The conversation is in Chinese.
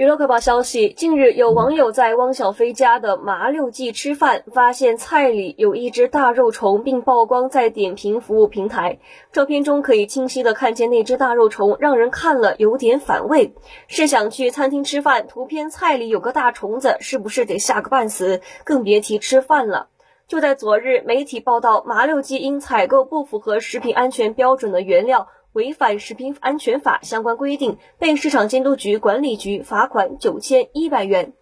娱乐快报消息：近日，有网友在汪小菲家的麻六记吃饭，发现菜里有一只大肉虫，并曝光在点评服务平台。照片中可以清晰的看见那只大肉虫，让人看了有点反胃。试想去餐厅吃饭，图片菜里有个大虫子，是不是得吓个半死？更别提吃饭了。就在昨日，媒体报道麻六记因采购不符合食品安全标准的原料。违反食品安全法相关规定，被市场监督局管理局罚款九千一百元。